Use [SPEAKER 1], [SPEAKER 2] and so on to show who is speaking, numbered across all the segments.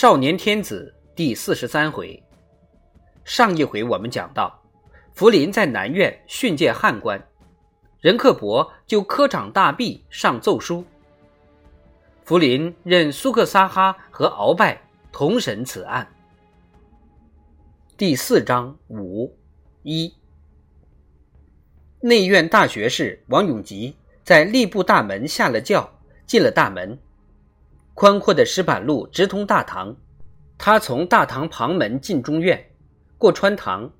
[SPEAKER 1] 少年天子第四十三回，上一回我们讲到，福临在南苑训诫汉官，任克伯就科场大弊上奏书。福临任苏克萨哈和鳌拜同审此案。第四章五一，内院大学士王永吉在吏部大门下了轿，进了大门。宽阔的石板路直通大堂，他从大堂旁门进中院，过穿堂，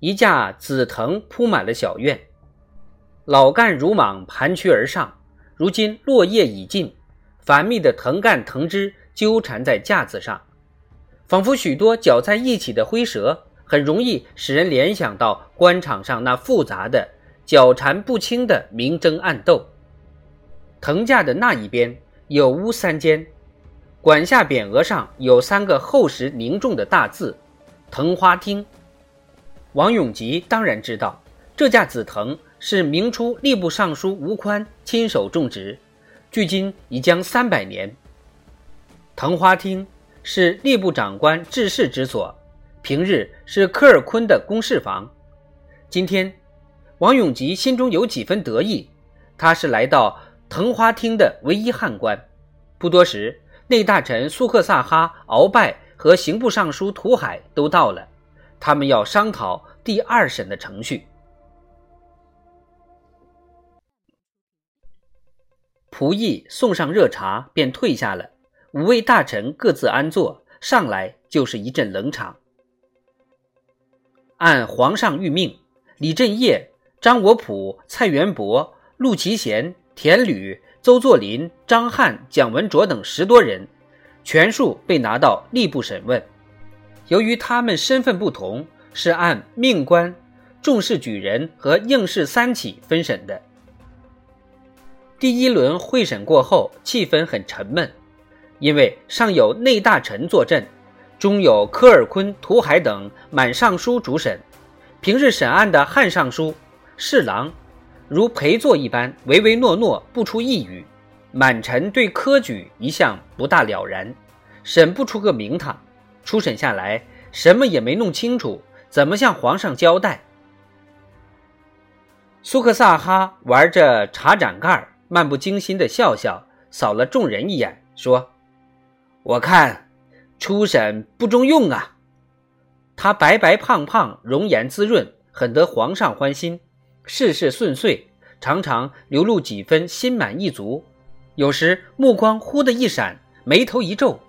[SPEAKER 1] 一架紫藤铺满了小院，老干如蟒盘曲而上。如今落叶已尽，繁密的藤干藤枝纠缠在架子上，仿佛许多搅在一起的灰蛇，很容易使人联想到官场上那复杂的、纠缠不清的明争暗斗。藤架的那一边。有屋三间，管下匾额上有三个厚实凝重的大字“藤花厅”。王永吉当然知道，这架紫藤是明初吏部尚书吴宽亲手种植，距今已将三百年。藤花厅是吏部长官治事之所，平日是科尔坤的公事房。今天，王永吉心中有几分得意，他是来到。藤花厅的唯一汉官，不多时，内大臣苏克萨哈、鳌拜和刑部尚书图海都到了，他们要商讨第二审的程序。仆役送上热茶，便退下了。五位大臣各自安坐，上来就是一阵冷场。按皇上谕命，李振业、张国普、蔡元伯、陆其贤。田履、邹作霖、张翰、蒋文卓等十多人，全数被拿到吏部审问。由于他们身份不同，是按命官、重视举人和应试三起分审的。第一轮会审过后，气氛很沉闷，因为上有内大臣坐镇，中有科尔坤、图海等满尚书主审。平日审案的汉尚书、侍郎。如陪坐一般，唯唯诺诺，不出一语。满臣对科举一向不大了然，审不出个名堂。初审下来，什么也没弄清楚，怎么向皇上交代？苏克萨哈玩着茶盏盖，漫不经心地笑笑，扫了众人一眼，说：“我看初审不中用啊。”他白白胖胖，容颜滋润，很得皇上欢心。事事顺遂，常常流露几分心满意足。有时目光忽的一闪，眉头一皱，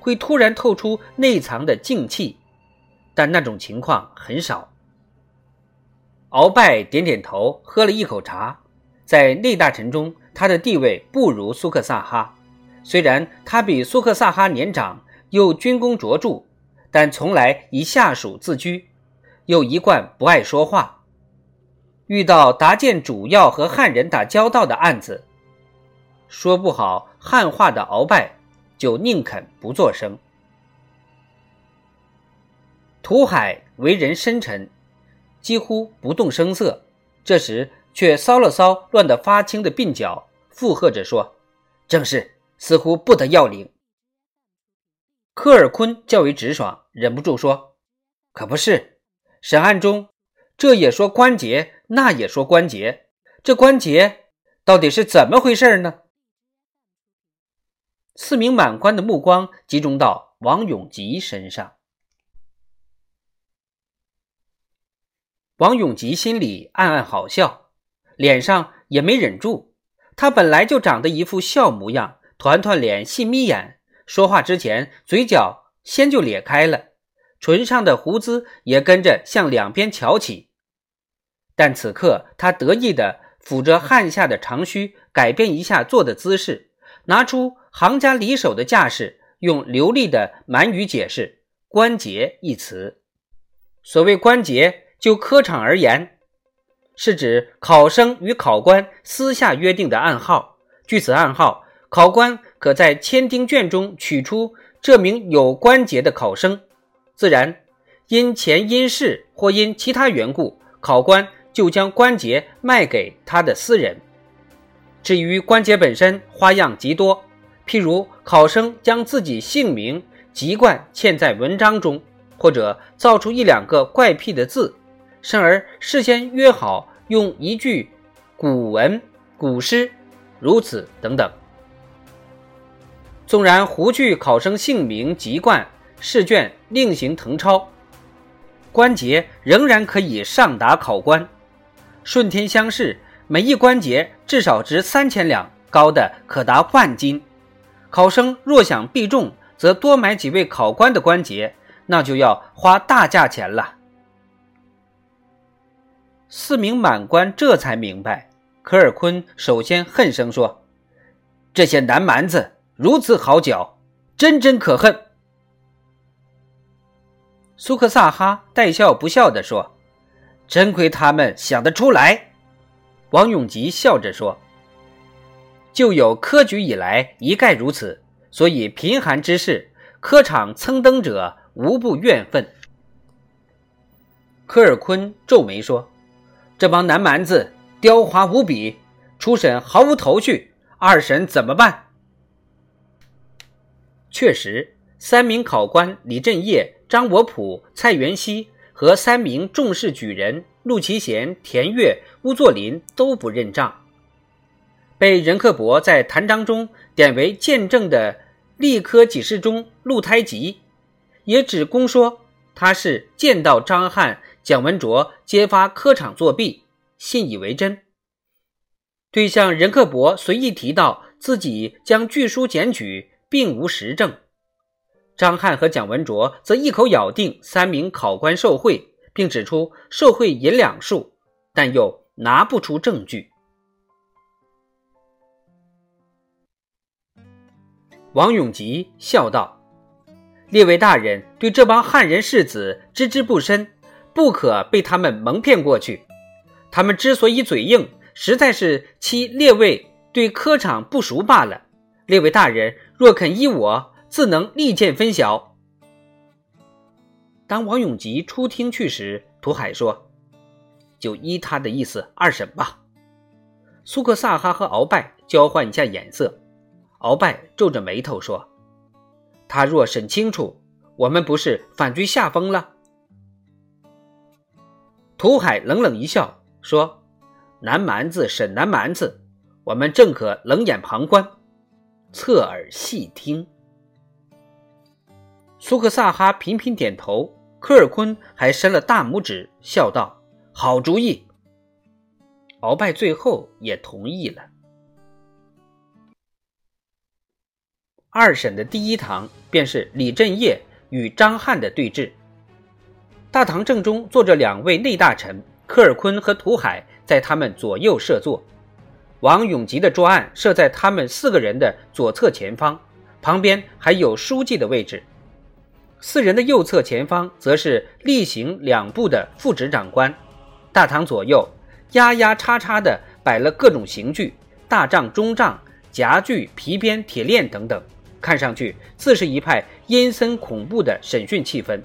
[SPEAKER 1] 会突然透出内藏的静气，但那种情况很少。鳌拜点点头，喝了一口茶。在内大臣中，他的地位不如苏克萨哈。虽然他比苏克萨哈年长，又军功卓著，但从来以下属自居，又一贯不爱说话。遇到达见主要和汉人打交道的案子，说不好汉话的鳌拜，就宁肯不作声。涂海为人深沉，几乎不动声色，这时却搔了搔乱得发青的鬓角，附和着说：“正是，似乎不得要领。”科尔坤较为直爽，忍不住说：“可不是，审案中。”这也说关节，那也说关节，这关节到底是怎么回事呢？四名满官的目光集中到王永吉身上，王永吉心里暗暗好笑，脸上也没忍住。他本来就长得一副笑模样，团团脸，细眯眼，说话之前嘴角先就咧开了。唇上的胡子也跟着向两边翘起，但此刻他得意地抚着汗下的长须，改变一下坐的姿势，拿出行家里手的架势，用流利的满语解释“关节”一词。所谓关节，就科场而言，是指考生与考官私下约定的暗号。据此暗号，考官可在签丁卷中取出这名有关节的考生。自然，因钱因事或因其他缘故，考官就将关节卖给他的私人。至于关节本身，花样极多，譬如考生将自己姓名籍贯嵌在文章中，或者造出一两个怪僻的字，甚而事先约好用一句古文、古诗，如此等等。纵然胡去考生姓名、籍贯，试卷另行誊抄，关节仍然可以上达考官。顺天乡试，每一关节至少值三千两，高的可达万斤。考生若想必中，则多买几位考官的关节，那就要花大价钱了。四名满官这才明白，科尔坤首先恨声说：“这些南蛮子如此好脚，真真可恨。”苏克萨哈带笑不笑地说：“真亏他们想得出来。”王永吉笑着说。就有科举以来一概如此，所以贫寒之士、科场蹭登者无不怨愤。科尔坤皱眉说：“这帮南蛮子刁滑无比，初审毫无头绪，二审怎么办？”确实，三名考官李振业、张国普、蔡元熙和三名重视举人陆其贤、田悦、乌作霖都不认账。被任克伯在谈章中点为见证的吏科给事中陆胎吉，也只供说他是见到张翰、蒋文卓揭发科场作弊，信以为真。对向任克伯随意提到自己将据书检举，并无实证。张翰和蒋文卓则一口咬定三名考官受贿，并指出受贿银两数，但又拿不出证据。王永吉笑道：“列位大人对这帮汉人士子知之不深，不可被他们蒙骗过去。他们之所以嘴硬，实在是其列位对科场不熟罢了。列位大人若肯依我，自能立见分晓。”当王永吉出厅去时，涂海说：“就依他的意思二审吧。”苏克萨哈和鳌拜交换一下眼色。鳌拜皱着眉头说：“他若审清楚，我们不是反居下风了？”涂海冷冷一笑说：“南蛮子审南蛮子，我们正可冷眼旁观，侧耳细听。”苏克萨哈频频点头，科尔坤还伸了大拇指，笑道：“好主意。”鳌拜最后也同意了。二审的第一堂便是李振业与张翰的对峙。大堂正中坐着两位内大臣，科尔坤和涂海在他们左右设座。王永吉的桌案设在他们四个人的左侧前方，旁边还有书记的位置。四人的右侧前方则是例行两部的副职长官。大堂左右压压叉叉的摆了各种刑具，大杖、中杖、夹具、皮鞭、铁链等等。看上去自是一派阴森恐怖的审讯气氛。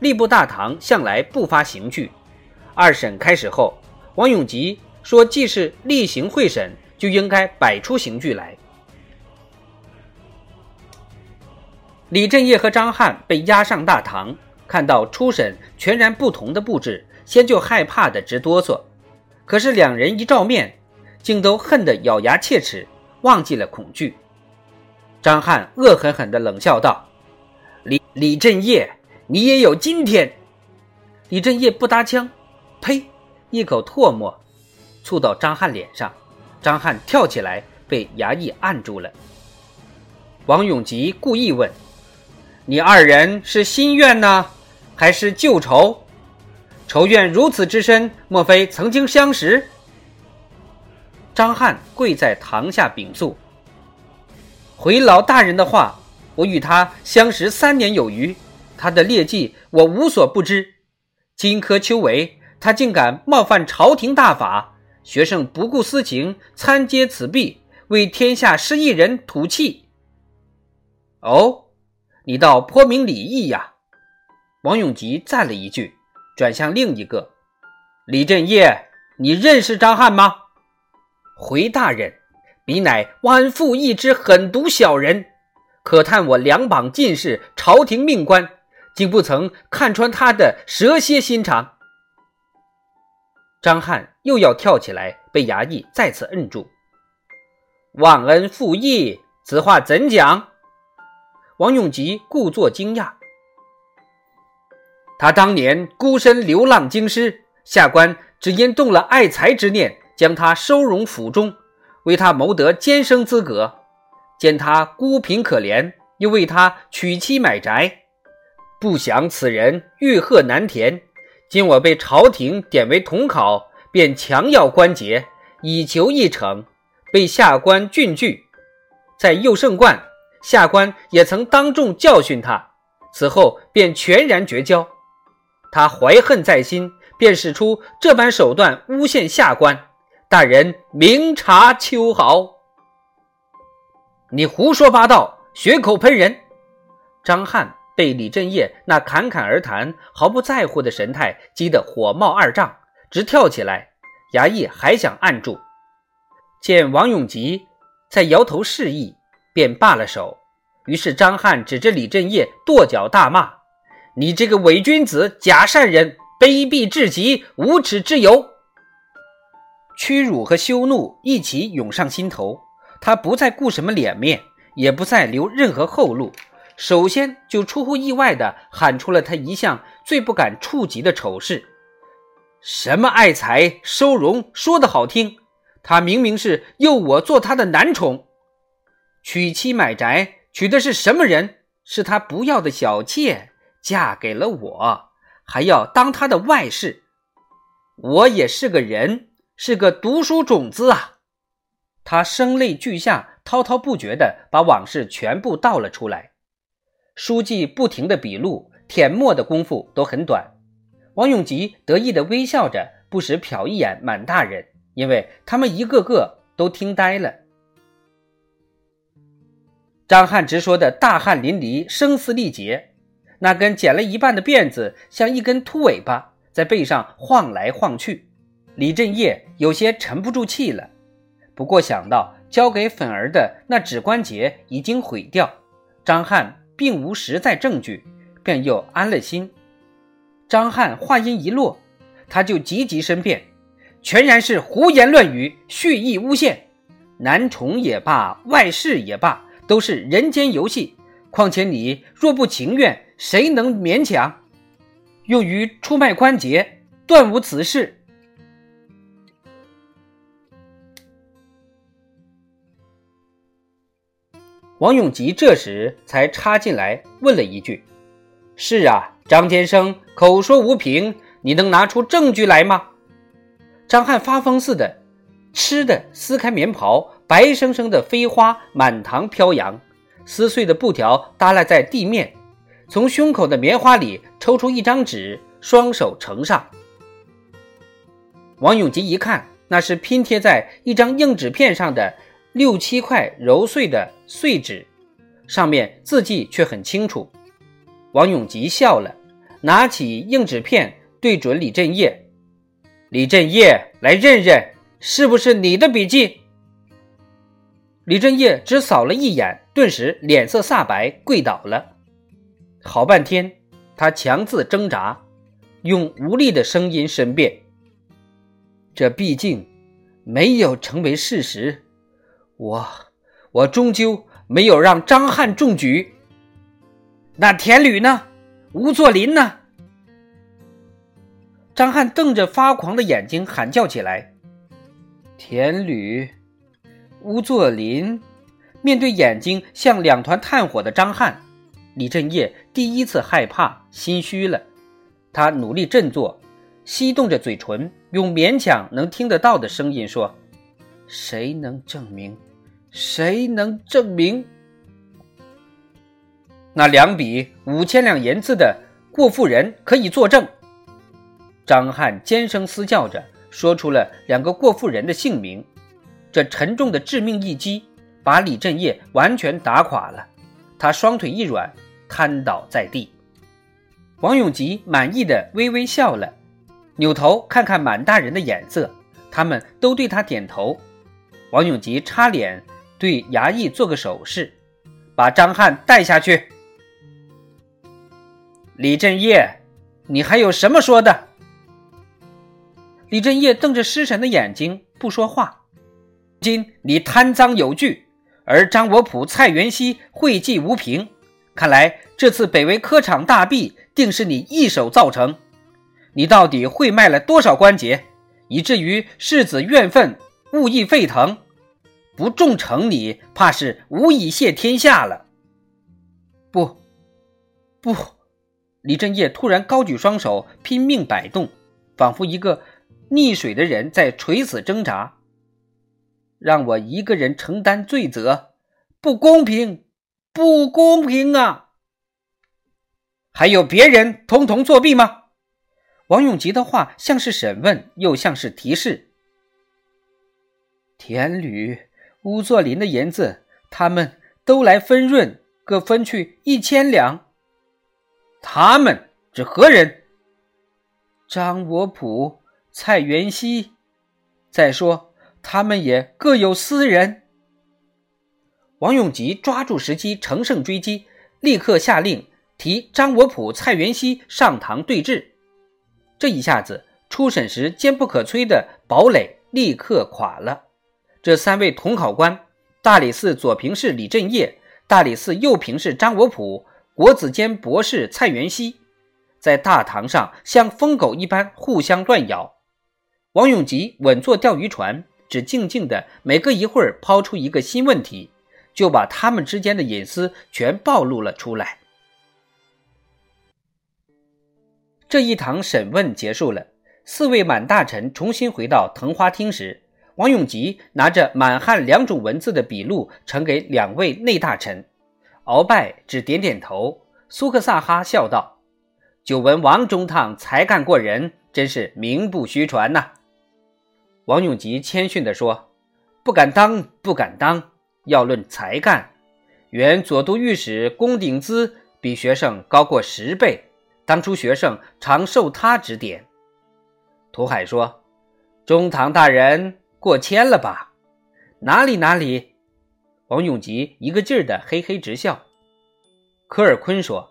[SPEAKER 1] 吏部大堂向来不发刑具。二审开始后，王永吉说：“既是例行会审，就应该摆出刑具来。”李振业和张翰被押上大堂，看到初审全然不同的布置，先就害怕的直哆嗦。可是两人一照面，竟都恨得咬牙切齿，忘记了恐惧。张翰恶狠狠地冷笑道：“李李振业，你也有今天！”李振业不搭腔，呸，一口唾沫吐到张翰脸上。张翰跳起来，被衙役按住了。王永吉故意问：“你二人是新怨呢，还是旧仇？仇怨如此之深，莫非曾经相识？”张翰跪在堂下禀诉。回老大人的话，我与他相识三年有余，他的劣迹我无所不知。荆轲丘为，他竟敢冒犯朝廷大法，学生不顾私情，参接此弊，为天下失一人吐气。哦，你倒颇明礼义呀！王永吉赞了一句，转向另一个李振业：“你认识张翰吗？”回大人。你乃剜父一之狠毒小人，可叹我两榜进士，朝廷命官，竟不曾看穿他的蛇蝎心肠。张翰又要跳起来，被衙役再次摁住。忘恩负义，此话怎讲？王永吉故作惊讶。他当年孤身流浪京师，下官只因动了爱才之念，将他收容府中，为他谋得监生资格。见他孤贫可怜，又为他娶妻买宅，不想此人欲壑难填。今我被朝廷点为统考，便强要关节，以求一惩，被下官郡拒。在佑圣观，下官也曾当众教训他，此后便全然绝交。他怀恨在心，便使出这般手段诬陷下官。大人明察秋毫。你胡说八道，血口喷人！张翰被李振业那侃侃而谈、毫不在乎的神态激得火冒二丈，直跳起来。衙役还想按住，见王永吉在摇头示意，便罢了手。于是张翰指着李振业跺脚大骂：“你这个伪君子、假善人，卑鄙至极，无耻之尤！”屈辱和羞怒一起涌上心头。他不再顾什么脸面，也不再留任何后路，首先就出乎意外地喊出了他一向最不敢触及的丑事：“什么爱财收容，说的好听，他明明是诱我做他的男宠，娶妻买宅，娶的是什么人？是他不要的小妾，嫁给了我，还要当他的外室。我也是个人，是个读书种子啊！”他声泪俱下，滔滔不绝地把往事全部道了出来。书记不停地笔录，舔墨的功夫都很短。王永吉得意地微笑着，不时瞟一眼满大人，因为他们一个个都听呆了。张翰直说的大汗淋漓，声嘶力竭，那根剪了一半的辫子像一根秃尾巴，在背上晃来晃去。李振业有些沉不住气了。不过想到交给粉儿的那指关节已经毁掉，张翰并无实在证据，便又安了心。张翰话音一落，他就急急申辩，全然是胡言乱语，蓄意诬陷。男宠也罢，外室也罢，都是人间游戏。况且你若不情愿，谁能勉强？用于出卖关节，断无此事。王永吉这时才插进来问了一句：“是啊，张天生口说无凭，你能拿出证据来吗？”张翰发疯似的，吃的撕开棉袍，白生生的飞花满堂飘扬，撕碎的布条耷拉在地面，从胸口的棉花里抽出一张纸，双手呈上。王永吉一看，那是拼贴在一张硬纸片上的。六七块揉碎的碎纸，上面字迹却很清楚。王永吉笑了，拿起硬纸片对准李振业：“李振业，来认认，是不是你的笔迹？”李振业只扫了一眼，顿时脸色煞白，跪倒了。好半天，他强自挣扎，用无力的声音申辩：“这毕竟没有成为事实。”我，我终究没有让张翰中举。那田吕呢？吴作霖呢？张翰瞪着发狂的眼睛喊叫起来：“田吕，吴作霖！”面对眼睛像两团炭火的张翰，李振业第一次害怕、心虚了。他努力振作，翕动着嘴唇，用勉强能听得到的声音说：“谁能证明？”谁能证明那两笔五千两银子的过户人可以作证？张翰尖声嘶叫着说出了两个过户人的姓名。这沉重的致命一击把李振业完全打垮了，他双腿一软，瘫倒在地。王永吉满意的微微笑了，扭头看看满大人的眼色，他们都对他点头。王永吉擦脸。对衙役做个手势，把张翰带下去。李振业，你还有什么说的？李振业瞪着失神的眼睛，不说话。今你贪赃有据，而张国普、蔡元熙讳忌无凭，看来这次北魏科场大弊，定是你一手造成。你到底会卖了多少关节，以至于世子怨愤，物议沸腾？不重惩你，怕是无以谢天下了。不，不！李振业突然高举双手，拼命摆动，仿佛一个溺水的人在垂死挣扎。让我一个人承担罪责，不公平，不公平啊！还有别人通通作弊吗？王永吉的话像是审问，又像是提示。田吕、乌作霖的银子，他们都来分润，各分去一千两。他们是何人？张国普、蔡元熙。再说，他们也各有私人。王永吉抓住时机，乘胜追击，立刻下令提张国普、蔡元熙上堂对质。这一下子，初审时坚不可摧的堡垒立刻垮了。这三位统考官：大理寺左平士李振业，大理寺右平士张国普。国子监博士蔡元熙在大堂上像疯狗一般互相乱咬，王永吉稳坐钓鱼船，只静静的每隔一会儿抛出一个新问题，就把他们之间的隐私全暴露了出来。这一堂审问结束了，四位满大臣重新回到藤花厅时，王永吉拿着满汉两种文字的笔录呈给两位内大臣。鳌拜只点点头，苏克萨哈笑道：“久闻王中堂才干过人，真是名不虚传呐。”王永吉谦逊地说：“不敢当，不敢当。要论才干，原左都御史龚鼎滋比学生高过十倍，当初学生常受他指点。”涂海说：“中堂大人过谦了吧？哪里哪里。”王永吉一个劲儿的嘿嘿直笑。科尔坤说：“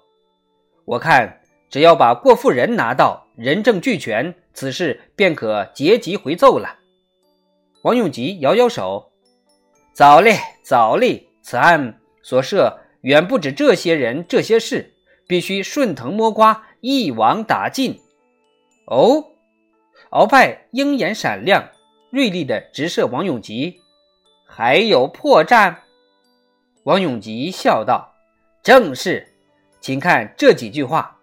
[SPEAKER 1] 我看只要把过妇人拿到，人证俱全，此事便可结集回奏了。”王永吉摇摇手：“早嘞，早嘞！此案所涉远不止这些人、这些事，必须顺藤摸瓜，一网打尽。”哦，鳌拜鹰眼闪亮，锐利的直射王永吉：“还有破绽？”王永吉笑道：“正是，请看这几句话。”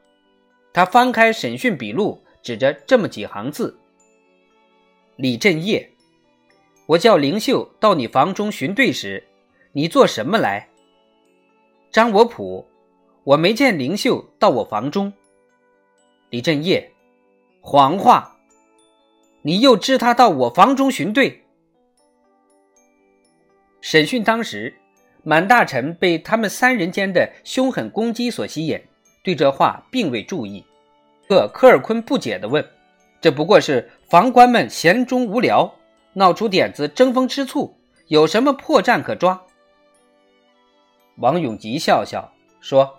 [SPEAKER 1] 他翻开审讯笔录，指着这么几行字：“李振业，我叫灵秀到你房中寻对时，你做什么来？”张我普，我没见灵秀到我房中。李振业，谎话，你又知他到我房中寻对？审讯当时。满大臣被他们三人间的凶狠攻击所吸引，对这话并未注意。可科尔坤不解地问：“这不过是房官们闲中无聊，闹出点子争风吃醋，有什么破绽可抓？”王永吉笑笑说：“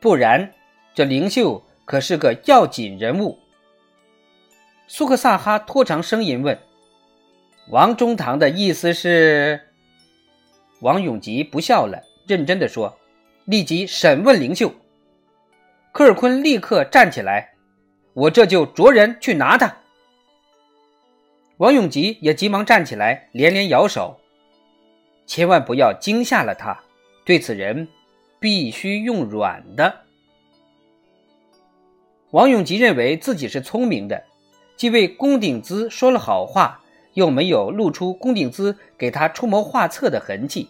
[SPEAKER 1] 不然，这灵秀可是个要紧人物。”苏克萨哈拖长声音问：“王中堂的意思是？”王永吉不笑了，认真的说：“立即审问灵秀。”科尔坤立刻站起来：“我这就着人去拿他。”王永吉也急忙站起来，连连摇手：“千万不要惊吓了他，对此人必须用软的。”王永吉认为自己是聪明的，既为龚鼎滋说了好话。又没有露出龚鼎滋给他出谋划策的痕迹，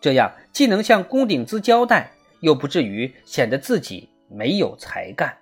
[SPEAKER 1] 这样既能向龚鼎滋交代，又不至于显得自己没有才干。